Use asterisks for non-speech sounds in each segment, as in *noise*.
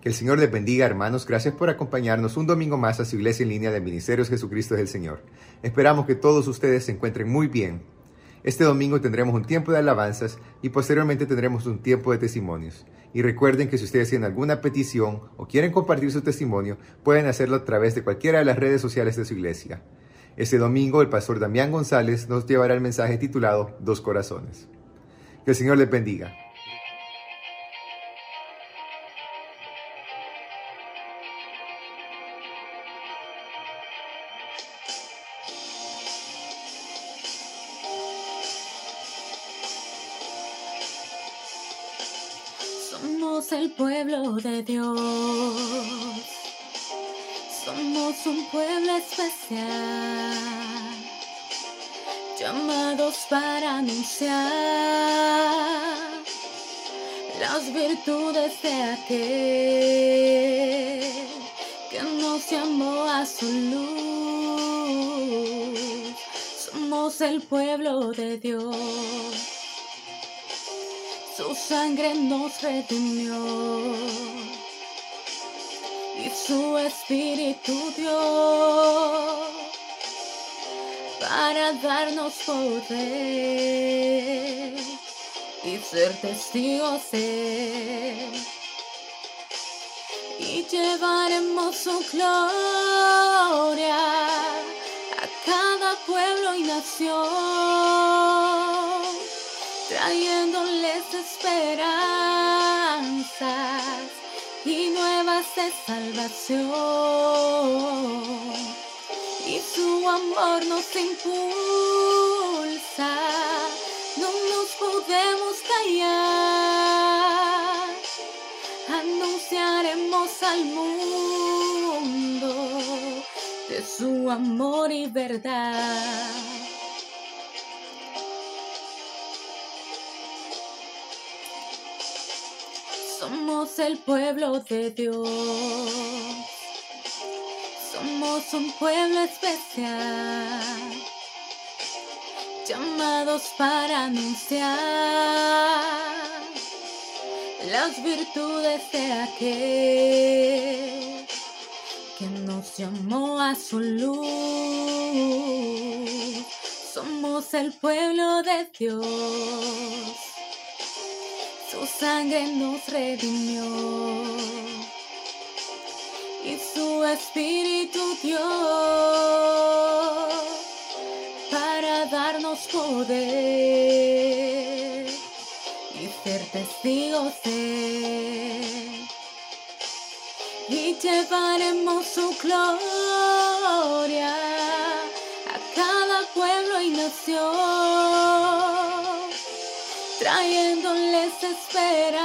Que el Señor les bendiga, hermanos. Gracias por acompañarnos un domingo más a su iglesia en línea de Ministerios Jesucristo es el Señor. Esperamos que todos ustedes se encuentren muy bien. Este domingo tendremos un tiempo de alabanzas y posteriormente tendremos un tiempo de testimonios. Y recuerden que si ustedes tienen alguna petición o quieren compartir su testimonio, pueden hacerlo a través de cualquiera de las redes sociales de su iglesia. Este domingo el pastor Damián González nos llevará el mensaje titulado Dos Corazones. Que el Señor les bendiga. Llamados para anunciar las virtudes de aquel que nos llamó a su luz. Somos el pueblo de Dios. Su sangre nos redimió su espíritu dio para darnos poder y ser testigos y llevaremos su gloria a cada pueblo y nación trayéndoles esperanzas nuevas de salvación. Y su amor nos impulsa, no nos podemos callar. Anunciaremos al mundo de su amor y verdad. Somos el pueblo de Dios. Somos un pueblo especial. Llamados para anunciar las virtudes de aquel que nos llamó a su luz. Somos el pueblo de Dios su sangre nos redimió. Y su espíritu dio para darnos poder y ser testigos de y llevaremos su gloria a cada pueblo y nación trayéndoles esperanzas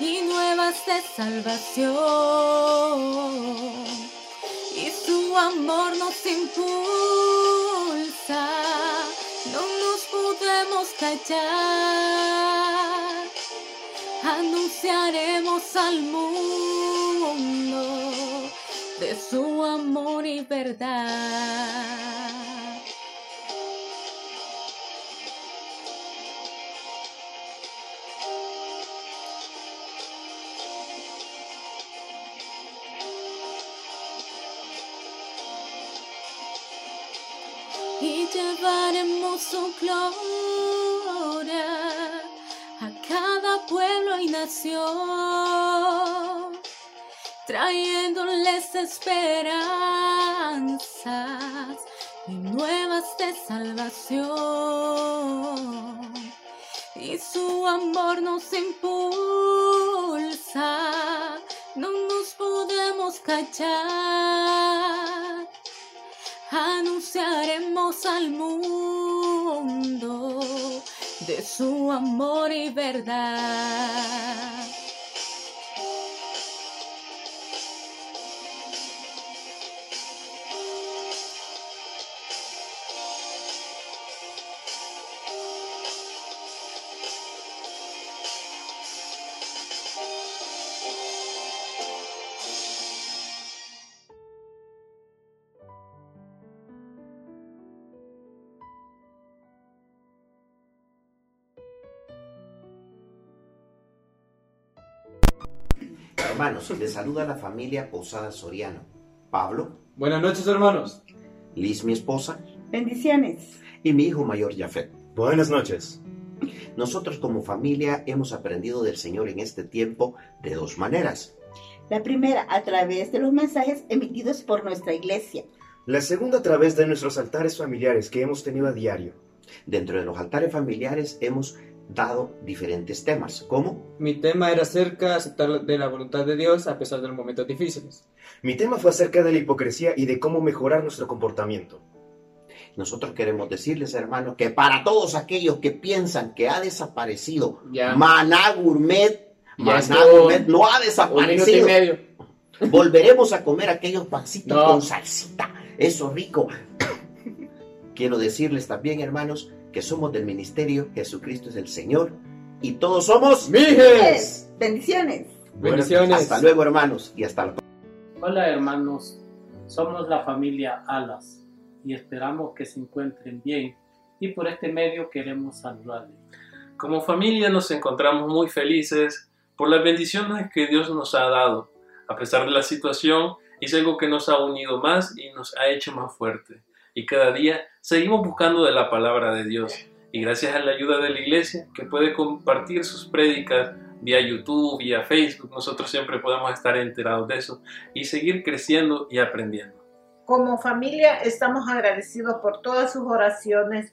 y nuevas de salvación. Y su amor nos impulsa, no nos podemos callar. Anunciaremos al mundo de su amor y verdad. Y llevaremos su gloria a cada pueblo y nación, trayéndoles esperanzas y nuevas de salvación. Y su amor nos impulsa, no nos podemos callar anunciaremos al mundo de su amor y verdad. Hermanos, les saluda la familia Posada Soriano. Pablo, Buenas noches, hermanos. Liz, mi esposa, Bendiciones. y mi hijo mayor Jafet. Buenas noches. Nosotros como familia hemos aprendido del Señor en este tiempo de dos maneras. La primera a través de los mensajes emitidos por nuestra iglesia. La segunda a través de nuestros altares familiares que hemos tenido a diario. Dentro de los altares familiares hemos dado diferentes temas, como Mi tema era acerca de aceptar de la voluntad de Dios a pesar de los momentos difíciles. Mi tema fue acerca de la hipocresía y de cómo mejorar nuestro comportamiento. nosotros queremos decirles, hermanos, que para todos aquellos que piensan que ha desaparecido Ya. Maná Gourmet, Ya Maná. Gourmet no ha Un minuto y desaparecido. medio. Volveremos a comer aquellos pancitos No. con salsita. Eso rico. *coughs* Quiero decirles también, hermanos, que somos del ministerio Jesucristo es el Señor y todos somos. ¡Mijes! Bendiciones. Bendiciones. Hasta luego, hermanos, y hasta la Hola hermanos, somos la familia Alas y esperamos que se encuentren bien y por este medio queremos saludarles. Como familia nos encontramos muy felices por las bendiciones que Dios nos ha dado. A pesar de la situación, es algo que nos ha unido más y nos ha hecho más fuerte. Y cada día seguimos buscando de la palabra de Dios. Y gracias a la ayuda de la iglesia, que puede compartir sus prédicas vía YouTube, vía Facebook, nosotros siempre podemos estar enterados de eso y seguir creciendo y aprendiendo. Como familia estamos agradecidos por todas sus oraciones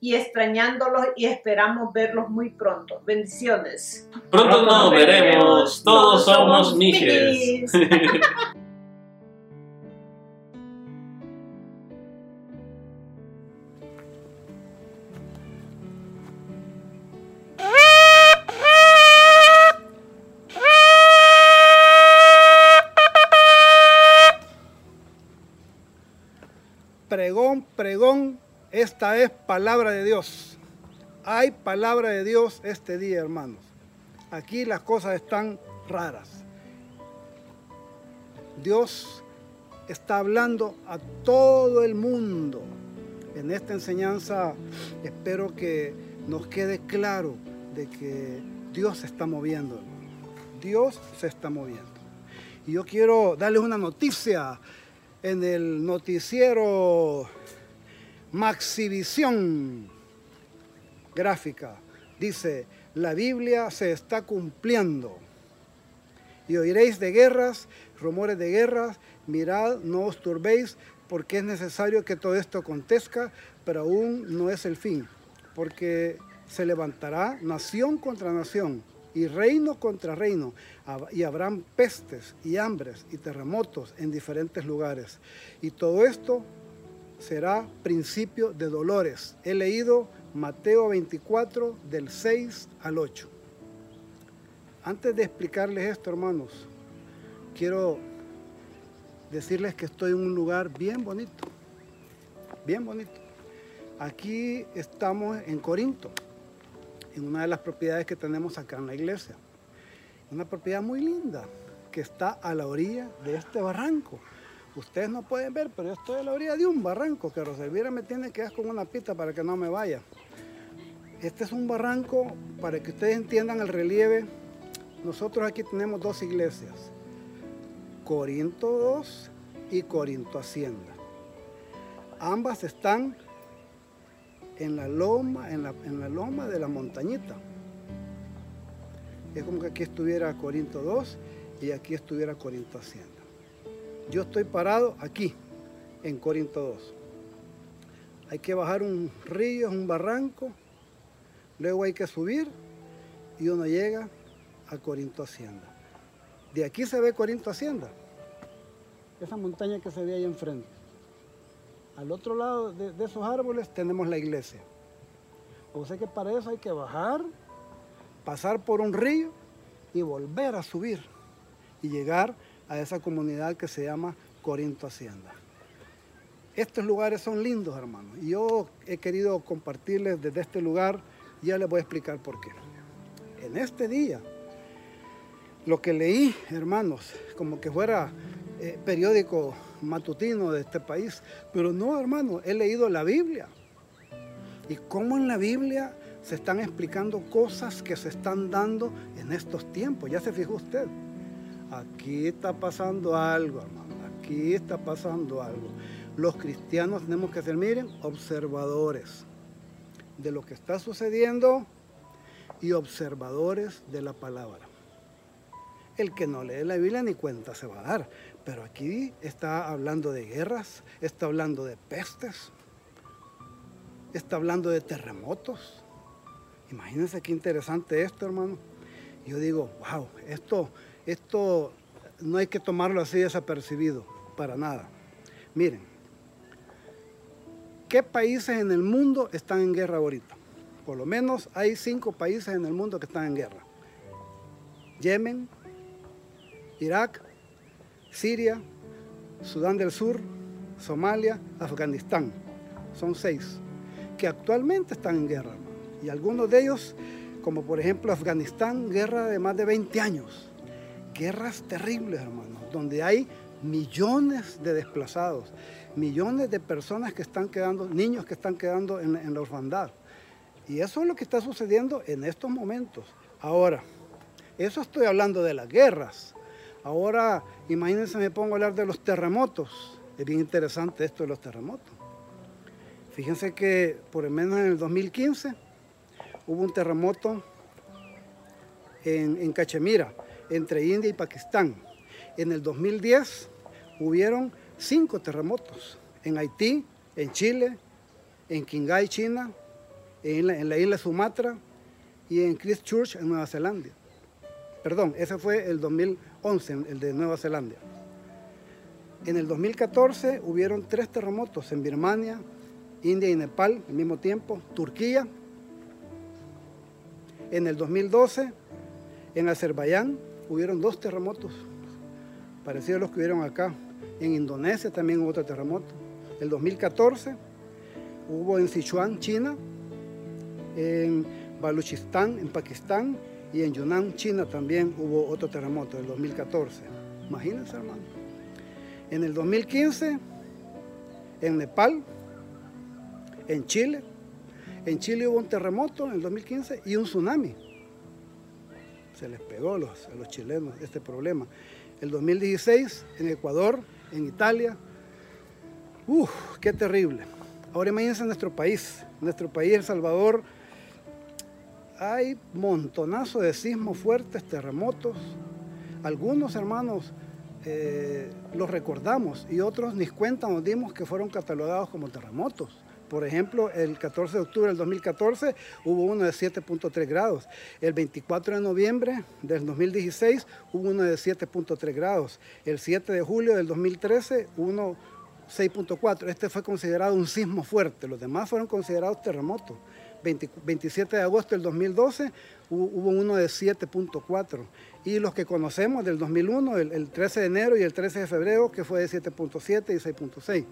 y extrañándolos y esperamos verlos muy pronto. Bendiciones. Pronto nos veremos, todos somos mijes. *laughs* esta es palabra de Dios. Hay palabra de Dios este día, hermanos. Aquí las cosas están raras. Dios está hablando a todo el mundo. En esta enseñanza espero que nos quede claro de que Dios se está moviendo. Dios se está moviendo. Y yo quiero darles una noticia en el noticiero Maxivisión Gráfica. Dice, la Biblia se está cumpliendo. Y oiréis de guerras, rumores de guerras, mirad, no os turbéis, porque es necesario que todo esto acontezca, pero aún no es el fin, porque se levantará nación contra nación y reino contra reino, y habrán pestes y hambres y terremotos en diferentes lugares. Y todo esto será principio de dolores. He leído Mateo 24 del 6 al 8. Antes de explicarles esto, hermanos, quiero decirles que estoy en un lugar bien bonito, bien bonito. Aquí estamos en Corinto, en una de las propiedades que tenemos acá en la iglesia. Una propiedad muy linda que está a la orilla de este barranco. Ustedes no pueden ver, pero yo estoy a la orilla de un barranco que Rosalvira me tiene que dar con una pita para que no me vaya. Este es un barranco, para que ustedes entiendan el relieve. Nosotros aquí tenemos dos iglesias, Corinto 2 y Corinto Hacienda. Ambas están en la loma, en la, en la loma de la montañita. Es como que aquí estuviera Corinto 2 y aquí estuviera Corinto Hacienda. Yo estoy parado aquí, en Corinto 2. Hay que bajar un río, un barranco, luego hay que subir y uno llega a Corinto Hacienda. De aquí se ve Corinto Hacienda, esa montaña que se ve ahí enfrente. Al otro lado de, de esos árboles tenemos la iglesia. O sea que para eso hay que bajar, pasar por un río y volver a subir y llegar a esa comunidad que se llama Corinto Hacienda. Estos lugares son lindos, hermanos. Y yo he querido compartirles desde este lugar, ya les voy a explicar por qué. En este día, lo que leí, hermanos, como que fuera eh, periódico matutino de este país, pero no, hermano, he leído la Biblia. Y cómo en la Biblia se están explicando cosas que se están dando en estos tiempos. Ya se fijó usted. Aquí está pasando algo, hermano, aquí está pasando algo. Los cristianos tenemos que ser, miren, observadores de lo que está sucediendo y observadores de la palabra. El que no lee la Biblia ni cuenta se va a dar, pero aquí está hablando de guerras, está hablando de pestes, está hablando de terremotos. Imagínense qué interesante esto, hermano. Yo digo, wow, esto, esto no hay que tomarlo así desapercibido, para nada. Miren, ¿qué países en el mundo están en guerra ahorita? Por lo menos hay cinco países en el mundo que están en guerra. Yemen, Irak, Siria, Sudán del Sur, Somalia, Afganistán. Son seis que actualmente están en guerra. Y algunos de ellos, como por ejemplo Afganistán, guerra de más de 20 años. Guerras terribles, hermanos, donde hay millones de desplazados, millones de personas que están quedando, niños que están quedando en, en la orfandad. Y eso es lo que está sucediendo en estos momentos. Ahora, eso estoy hablando de las guerras. Ahora, imagínense, me pongo a hablar de los terremotos. Es bien interesante esto de los terremotos. Fíjense que por lo menos en el 2015 hubo un terremoto en, en Cachemira, entre India y Pakistán. En el 2010 hubieron cinco terremotos en Haití, en Chile, en Qinghai, China, en la, en la isla Sumatra y en Christchurch, en Nueva Zelanda. Perdón, ese fue el 2011, el de Nueva Zelanda. En el 2014 hubieron tres terremotos en Birmania, India y Nepal al mismo tiempo, Turquía. En el 2012, en Azerbaiyán, hubieron dos terremotos, parecidos a los que hubieron acá. En Indonesia también hubo otro terremoto. El 2014 hubo en Sichuan, China, en Baluchistán, en Pakistán, y en Yunnan, China también hubo otro terremoto, el 2014. Imagínense, hermano. En el 2015, en Nepal, en Chile, en Chile hubo un terremoto en el 2015 y un tsunami. Se les pegó a los, chilenos este problema. El 2016, en Ecuador, en Italia. Uf, qué terrible. Ahora imagínense nuestro país, nuestro país, El Salvador, hay montonazo de sismos fuertes, terremotos. Algunos hermanos eh, los recordamos y otros ni cuenta nos dimos que fueron catalogados como terremotos. Por ejemplo, el 14 de octubre del 2014 hubo uno de 7.3 grados. El 24 de noviembre del 2016 hubo uno de 7.3 grados. El 7 de julio del 2013 uno 6.4. Este fue considerado un sismo fuerte. Los demás fueron considerados terremotos. 20 27 de agosto del 2012 hubo, uno de 7.4 y los que conocemos del 2001, el, el, 13 de enero y el 13 de febrero, que fue de 7.7 y 6.6.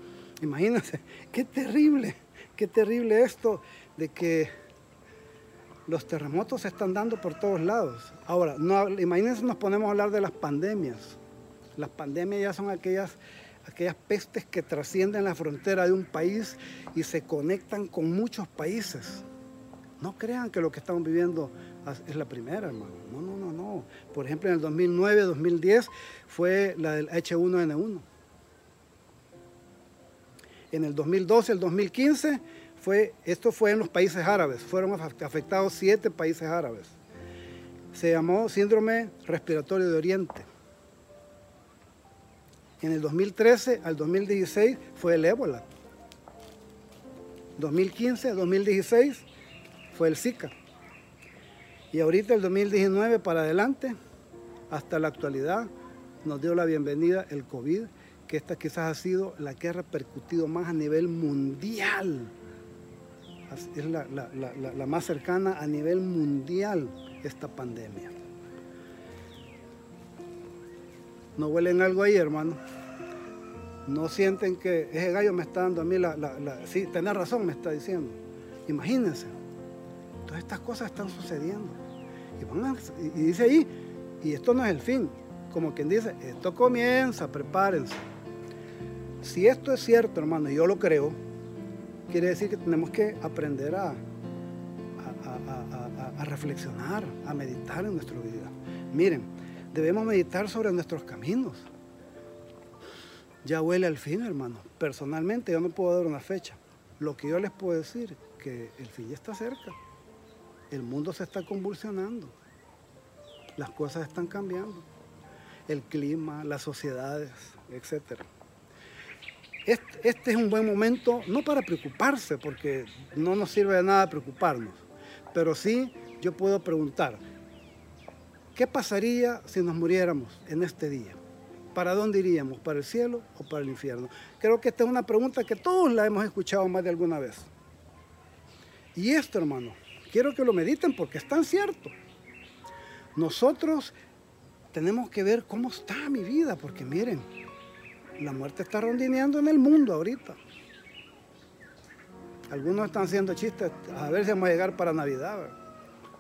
Imagínense, *laughs* qué terrible, qué terrible esto de que los terremotos se están dando por todos lados. Ahora, no, imagínense, nos ponemos a hablar de las pandemias. Las pandemias ya son aquellas aquellas pestes que trascienden la frontera de un país y se conectan con muchos países. No crean que lo que estamos viviendo es la primera, hermano. No, no, no, no. Por ejemplo, en el 2009, 2010 fue la del H1N1. En el 2012, el 2015, fue, esto fue en los países árabes. Fueron afectados siete países árabes. Se llamó síndrome respiratorio de Oriente. En el 2013 al 2016 fue el ébola. 2015, 2016 fue el Zika. Y ahorita el 2019 para adelante, hasta la actualidad, nos dio la bienvenida el COVID, que esta quizás ha sido la que ha repercutido más a nivel mundial. Es la, la, la, más cercana a nivel mundial esta pandemia. ¿No huelen algo ahí, hermano? No sienten que ese gallo me está dando a mí la... la, la... Sí, tenés razón, me está diciendo. Imagínense. Todas estas cosas están sucediendo. Y, van y dice ahí, y esto no es el fin. Como quien dice, esto comienza, prepárense. Si esto es cierto, hermano, y yo lo creo, quiere decir que tenemos que aprender a, reflexionar, a meditar en nuestra vida. Miren, Debemos meditar sobre nuestros caminos. Ya huele al fin, hermano. Personalmente yo no puedo dar una fecha. Lo que yo les puedo decir que el fin ya está cerca. El mundo se está convulsionando. Las cosas están cambiando. El clima, las sociedades, etc. Este, es un buen momento, no para preocuparse, porque no nos sirve de nada preocuparnos, pero sí yo puedo preguntar, ¿qué pasaría si nos muriéramos en este día? ¿Para dónde iríamos? ¿Para el cielo o para el infierno? Creo que esta es una pregunta que todos la hemos escuchado más de alguna vez. Y esto, hermano, quiero que lo mediten porque es tan cierto. Nosotros tenemos que ver cómo está mi vida, porque miren, la muerte está rondineando en el mundo ahorita. Algunos están haciendo chistes, a ver si vamos a llegar para Navidad.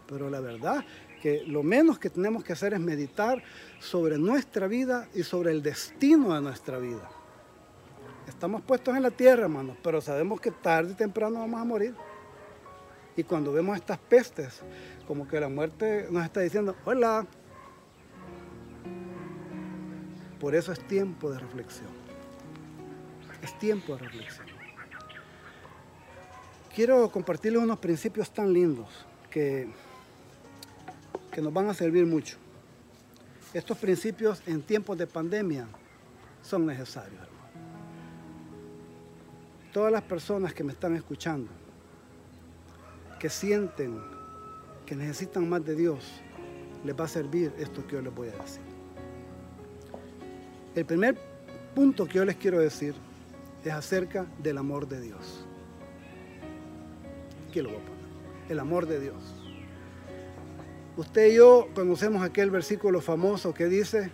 Pero la verdad que lo menos que tenemos que hacer es meditar sobre nuestra vida y sobre el destino de nuestra vida. Estamos puestos en la tierra, hermanos, pero sabemos que tarde y temprano vamos a morir. Y cuando vemos estas pestes, como que la muerte nos está diciendo, hola. Por eso es tiempo de reflexión. Es tiempo de reflexión. Quiero compartirles unos principios tan lindos que, que nos van a servir mucho. Estos principios en tiempos de pandemia son necesarios, hermano. Todas las personas que me están escuchando, que sienten que necesitan más de Dios, les va a servir esto que yo les voy a decir. El primer punto que yo les quiero decir es acerca del amor de Dios. Aquí lo voy a poner. El amor de Dios. Usted y yo conocemos aquel versículo famoso que dice,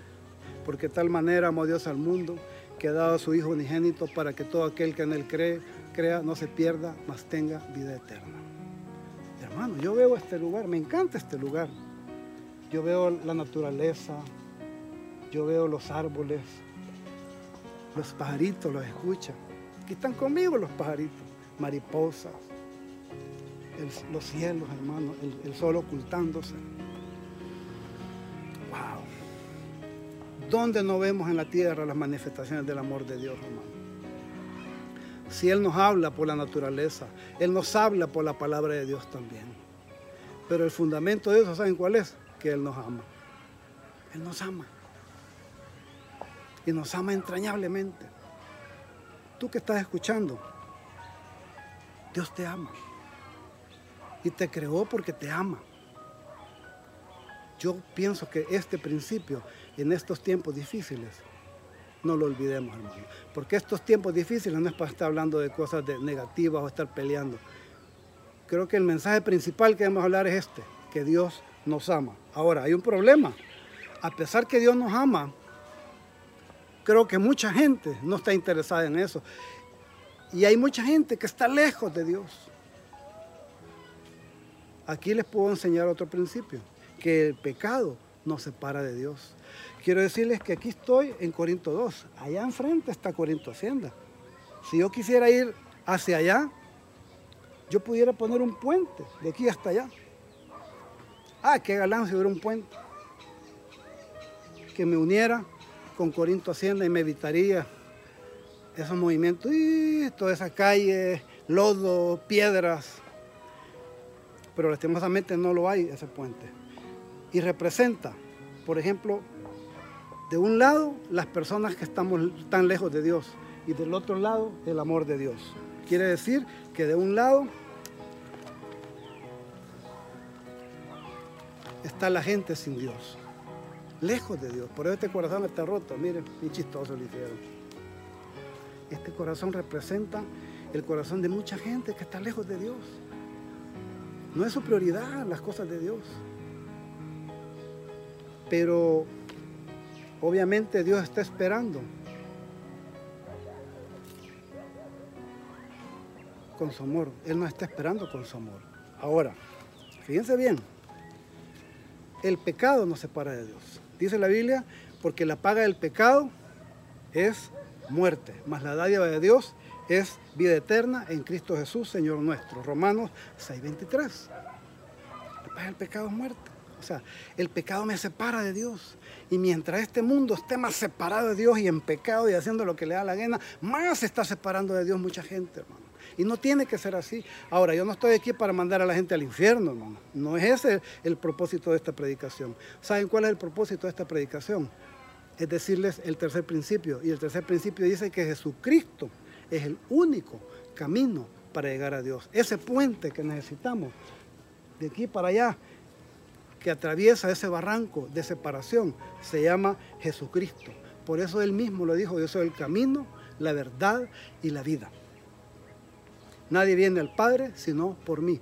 porque tal manera amó Dios al mundo, que ha dado a su Hijo unigénito para que todo aquel que en él cree, crea, no se pierda, mas tenga vida eterna. Hermano, yo veo este lugar, me encanta este lugar. Yo veo la naturaleza, yo veo los árboles, los pajaritos los escuchan. Aquí están conmigo los pajaritos, mariposas, los cielos, hermano, el sol ocultándose. Wow. ¿Dónde no vemos en la tierra las manifestaciones del amor de Dios, hermano? Si Él nos habla por la naturaleza, Él nos habla por la palabra de Dios también. Pero el fundamento de eso, ¿saben cuál es? Que Él nos ama. Él nos ama. Y nos ama entrañablemente. Tú que estás escuchando, Dios te ama. Y te creó porque te ama. Yo pienso que este principio en estos tiempos difíciles no lo olvidemos, hermano. Porque estos tiempos difíciles no es para estar hablando de cosas negativas o estar peleando. Creo que el mensaje principal que debemos hablar es este, que Dios nos ama. Ahora, hay un problema. A pesar que Dios nos ama, creo que mucha gente no está interesada en eso. Y hay mucha gente que está lejos de Dios. Aquí les puedo enseñar otro principio, que el pecado nos separa de Dios. Quiero decirles que aquí estoy en Corinto 2, allá enfrente está Corinto Hacienda. Si yo quisiera ir hacia allá, yo pudiera poner un puente de aquí hasta allá. Ah, qué galán si hubiera un puente que me uniera con Corinto Hacienda y me evitaría esos movimientos, y toda esa calle, lodo, piedras. Pero lastimosamente no lo hay ese puente. Y representa, por ejemplo, de un lado las personas que estamos tan lejos de Dios y del otro lado el amor de Dios. Quiere decir que de un lado está la gente sin Dios, lejos de Dios. Por eso este corazón está roto. Miren, qué chistoso lo. Este corazón representa el corazón de mucha gente que está lejos de Dios. No es su prioridad las cosas de Dios. Pero obviamente Dios está esperando con su amor. Él no está esperando con su amor. Ahora, fíjense bien, el pecado nos separa de Dios. Dice la Biblia, porque la paga del pecado es muerte, mas la dádiva de Dios es vida eterna en Cristo Jesús, Señor nuestro. Romanos 6:23. La paga del pecado es muerte. O sea, el pecado me separa de Dios. Y mientras este mundo esté más separado de Dios y en pecado y haciendo lo que le da la gana, más se está separando de Dios mucha gente, hermano. Y no tiene que ser así. Ahora, yo no estoy aquí para mandar a la gente al infierno, hermano. No es ese el propósito de esta predicación. ¿Saben cuál es el propósito de esta predicación? Es decirles el tercer principio. Y el tercer principio dice que Jesucristo es el único camino para llegar a Dios. Ese puente que necesitamos de aquí para allá, que atraviesa ese barranco de separación, se llama Jesucristo. Por eso él mismo lo dijo, yo soy el camino, la verdad y la vida. Nadie viene al Padre sino por mí.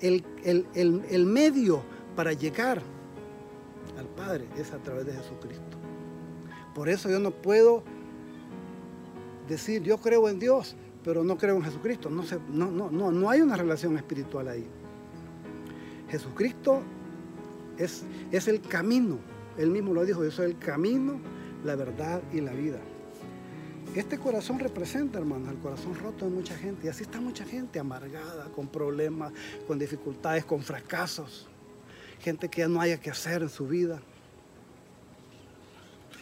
El, el- el- el medio para llegar al Padre es a través de Jesucristo. Por eso yo no puedo decir, yo creo en Dios, pero no creo en Jesucristo. No, se- no, no, no, no hay una relación espiritual ahí. Jesucristo es, es el camino. Él mismo lo dijo, yo soy el camino, la verdad y la vida. Este corazón representa, hermano, el corazón roto de mucha gente. Y así está mucha gente amargada, con problemas, con dificultades, con fracasos. Gente que ya no haya que hacer en su vida.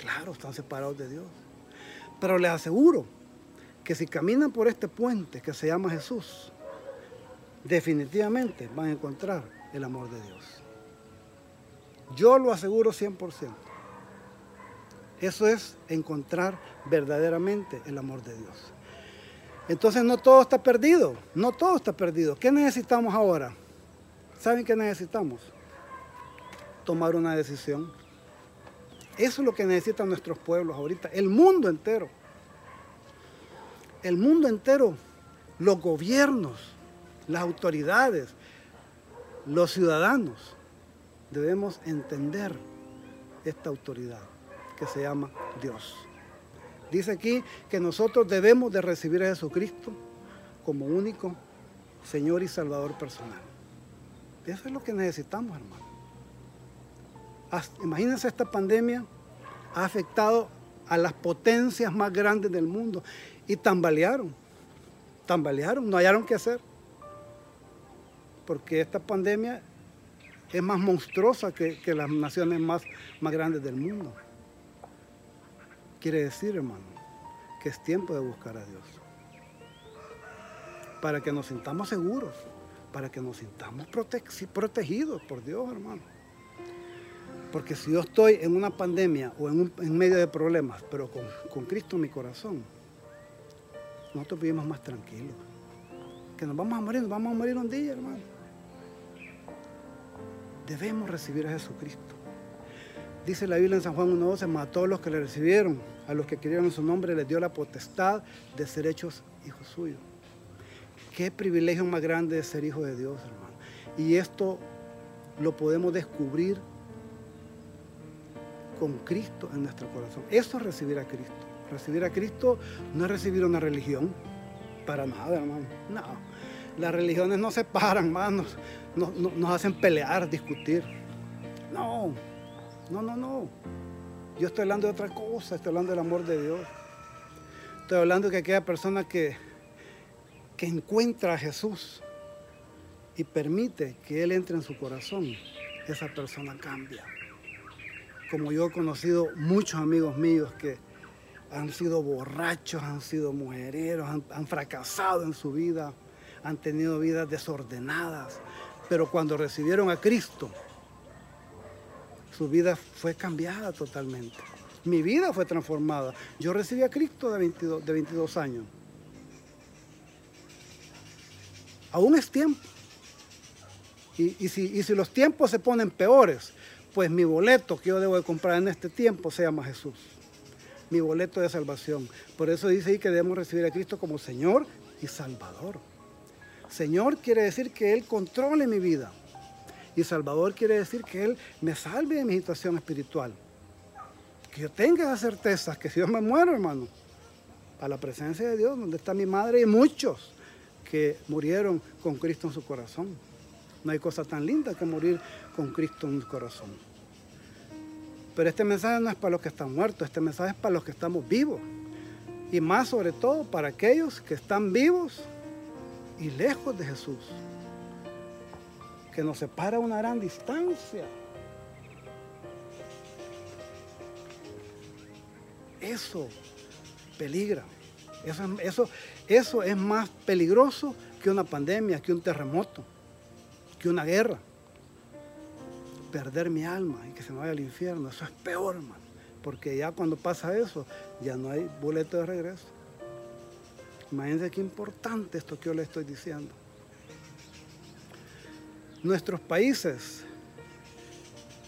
Claro, están separados de Dios. Pero les aseguro que si caminan por este puente que se llama Jesús, definitivamente van a encontrar el amor de Dios. Yo lo aseguro 100%. Eso es encontrar verdaderamente el amor de Dios. Entonces no todo está perdido, no todo está perdido. ¿Qué necesitamos ahora? ¿Saben qué necesitamos? Tomar una decisión. Eso es lo que necesitan nuestros pueblos ahorita, el mundo entero. El mundo entero, los gobiernos, las autoridades, los ciudadanos, debemos entender esta autoridad que se llama Dios. Dice aquí que nosotros debemos de recibir a Jesucristo como único Señor y Salvador personal. Eso es lo que necesitamos, hermano. Imagínense esta pandemia ha afectado a las potencias más grandes del mundo y tambalearon, tambalearon, no hallaron qué hacer. Porque esta pandemia es más monstruosa que, las naciones más grandes del mundo. Quiere decir, hermano, que es tiempo de buscar a Dios. Para que nos sintamos seguros, para que nos sintamos prote- protegidos por Dios, hermano. Porque si yo estoy en una pandemia o en, medio de problemas, pero con, con Cristo en mi corazón, nosotros vivimos más tranquilos. Que nos vamos a morir, nos vamos a morir un día, hermano. Debemos recibir a Jesucristo. Dice la Biblia en San Juan 1.12, mas a todos los que le recibieron, a los que creyeron en su nombre, les dio la potestad de ser hechos hijos suyos. Qué privilegio más grande de ser hijo de Dios, hermano. Y esto lo podemos descubrir con Cristo en nuestro corazón. Eso es recibir a Cristo. Recibir a Cristo no es recibir una religión, para nada, hermano. No. Las religiones nos separan, hermanos. Nos, nos- nos hacen pelear, discutir. No, no, no, no. Yo estoy hablando de otra cosa, estoy hablando del amor de Dios. Estoy hablando de que aquella persona que, que encuentra a Jesús y permite que Él entre en su corazón, esa persona cambia. Como yo he conocido muchos amigos míos que han sido borrachos, han sido mujereros, han, han fracasado en su vida, han tenido vidas desordenadas, pero cuando recibieron a Cristo, su vida fue cambiada totalmente. Mi vida fue transformada. Yo recibí a Cristo de 22, de 22 años. Aún es tiempo. Y, y si, y si los tiempos se ponen peores, pues mi boleto que yo debo de comprar en este tiempo se llama Jesús. Mi boleto de salvación. Por eso dice ahí que debemos recibir a Cristo como Señor y Salvador. Señor quiere decir que Él controle mi vida. Y Salvador quiere decir que Él me salve de mi situación espiritual. Que yo tenga esa certeza que si yo me muero, hermano, a la presencia de Dios, donde está mi madre y muchos que murieron con Cristo en su corazón. No hay cosa tan linda que morir con Cristo en el corazón. Pero este mensaje no es para los que están muertos, este mensaje es para los que estamos vivos. Y más sobre todo para aquellos que están vivos y lejos de Jesús que nos separa una gran distancia. Eso peligra. Eso, eso, eso es más peligroso que una pandemia, que un terremoto, que una guerra. Perder mi alma y que se me vaya al infierno, eso es peor, man. Porque ya cuando pasa eso, ya no hay boleto de regreso. Imagínense qué importante esto que yo le estoy diciendo. Nuestros países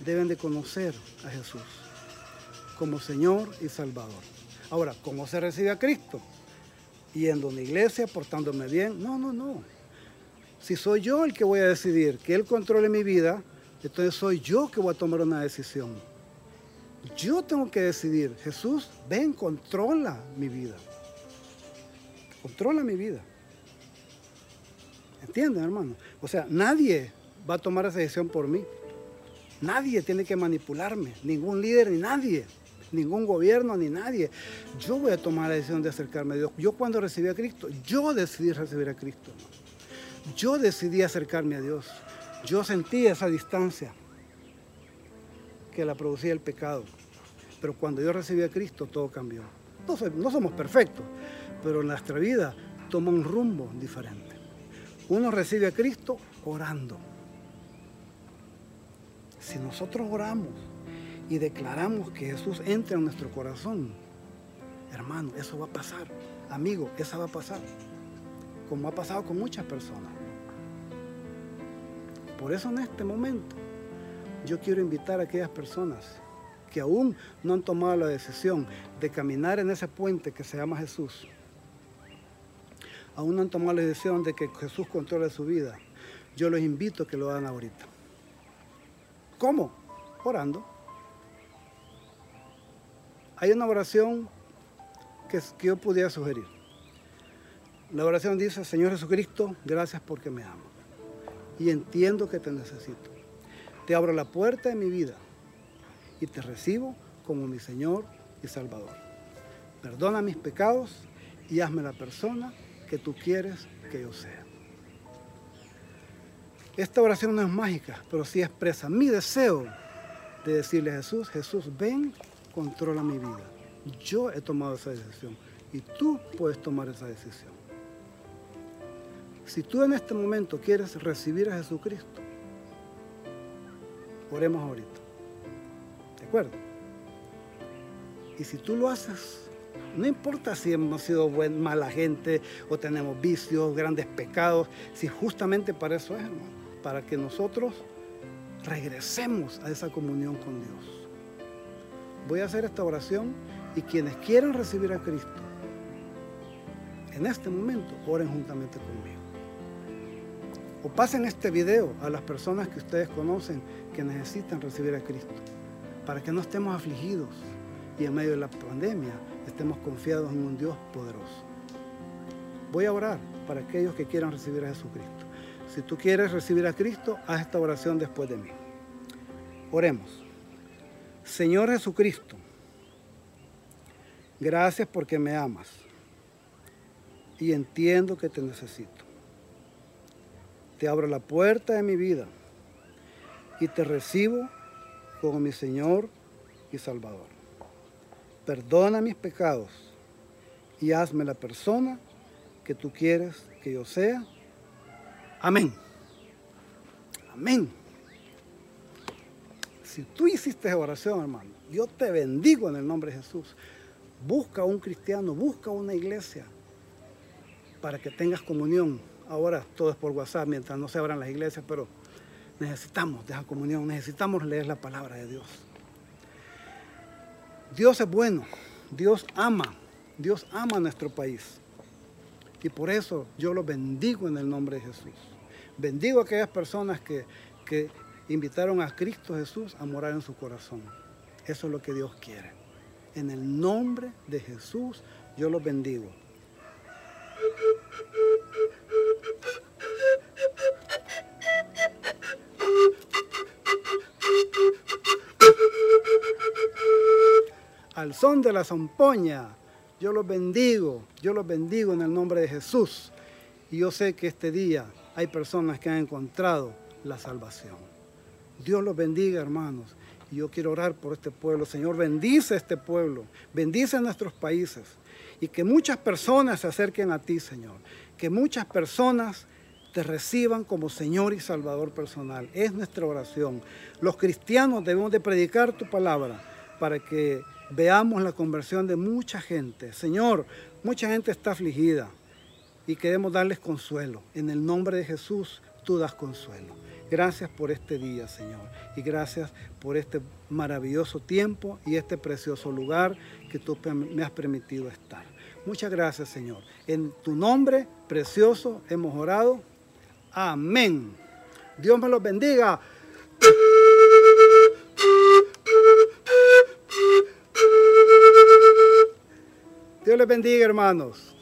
deben de conocer a Jesús como Señor y Salvador. Ahora, ¿cómo se recibe a Cristo? Yendo a una iglesia, portándome bien. No, no, no. Si soy yo el que voy a decidir que Él controle mi vida, entonces soy yo que voy a tomar una decisión. Yo tengo que decidir, Jesús, ven, controla mi vida. Controla mi vida. ¿Entienden, hermano? O sea, nadie va a tomar esa decisión por mí. Nadie tiene que manipularme, ningún líder ni nadie, ningún gobierno ni nadie. Yo voy a tomar la decisión de acercarme a Dios. Yo cuando recibí a Cristo, yo decidí recibir a Cristo. Yo decidí acercarme a Dios. Yo sentí esa distancia que la producía el pecado. Pero cuando yo recibí a Cristo, todo cambió. No, no somos perfectos, pero nuestra vida toma un rumbo diferente. Uno recibe a Cristo orando. Si nosotros oramos y declaramos que Jesús entra en nuestro corazón, hermano, eso va a pasar. Amigo, eso va a pasar. Como ha pasado con muchas personas. Por eso en este momento yo quiero invitar a aquellas personas que aún no han tomado la decisión de caminar en ese puente que se llama Jesús. Aún no han tomado la decisión de que Jesús controle su vida. Yo los invito a que lo hagan ahorita. ¿Cómo? Orando. Hay una oración que, yo pudiera sugerir. La oración dice, Señor Jesucristo, gracias porque me amas. Y entiendo que te necesito. Te abro la puerta de mi vida y te recibo como mi Señor y Salvador. Perdona mis pecados y hazme la persona que tú quieres que yo sea. Esta oración no es mágica, pero sí expresa mi deseo de decirle a Jesús, Jesús, ven, controla mi vida. Yo he tomado esa decisión y tú puedes tomar esa decisión. Si tú en este momento quieres recibir a Jesucristo, oremos ahorita. ¿De acuerdo? Y si tú lo haces, no importa si hemos sido buen, mala gente o tenemos vicios, grandes pecados, si justamente para eso es, hermano para que nosotros regresemos a esa comunión con Dios. Voy a hacer esta oración y quienes quieran recibir a Cristo, en este momento, oren juntamente conmigo. O pasen este video a las personas que ustedes conocen que necesitan recibir a Cristo, para que no estemos afligidos y en medio de la pandemia estemos confiados en un Dios poderoso. Voy a orar para aquellos que quieran recibir a Jesucristo. Si tú quieres recibir a Cristo, haz esta oración después de mí. Oremos. Señor Jesucristo, gracias porque me amas y entiendo que te necesito. Te abro la puerta de mi vida y te recibo como mi Señor y Salvador. Perdona mis pecados y hazme la persona que tú quieres que yo sea Amén. Amén. Si tú hiciste oración, hermano, yo te bendigo en el nombre de Jesús. Busca un cristiano, busca una iglesia para que tengas comunión. Ahora todo es por WhatsApp mientras no se abran las iglesias, pero necesitamos de comunión, necesitamos leer la palabra de Dios. Dios es bueno, Dios ama, Dios ama a nuestro país. Y por eso yo lo bendigo en el nombre de Jesús. Bendigo a aquellas personas que, que invitaron a Cristo Jesús a morar en su corazón. Eso es lo que Dios quiere. En el nombre de Jesús yo los bendigo. Al son de la zampoña, yo los bendigo, yo los bendigo en el nombre de Jesús. Y yo sé que este día hay personas que han encontrado la salvación. Dios los bendiga, hermanos, Y yo quiero orar por este pueblo. Señor, bendice este pueblo, bendice nuestros países y que muchas personas se acerquen a ti, Señor. Que muchas personas te reciban como Señor y Salvador personal. Es nuestra oración. Los cristianos debemos de predicar tu palabra para que veamos la conversión de mucha gente. Señor, mucha gente está afligida y queremos darles consuelo. En el nombre de Jesús, tú das consuelo. Gracias por este día, Señor. Y gracias por este maravilloso tiempo y este precioso lugar que tú me has permitido estar. Muchas gracias, Señor. En tu nombre precioso hemos orado. Amén. Dios me los bendiga. Dios les bendiga, hermanos.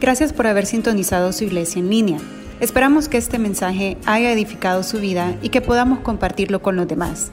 Gracias por haber sintonizado su iglesia en línea. Esperamos que este mensaje haya edificado su vida y que podamos compartirlo con los demás.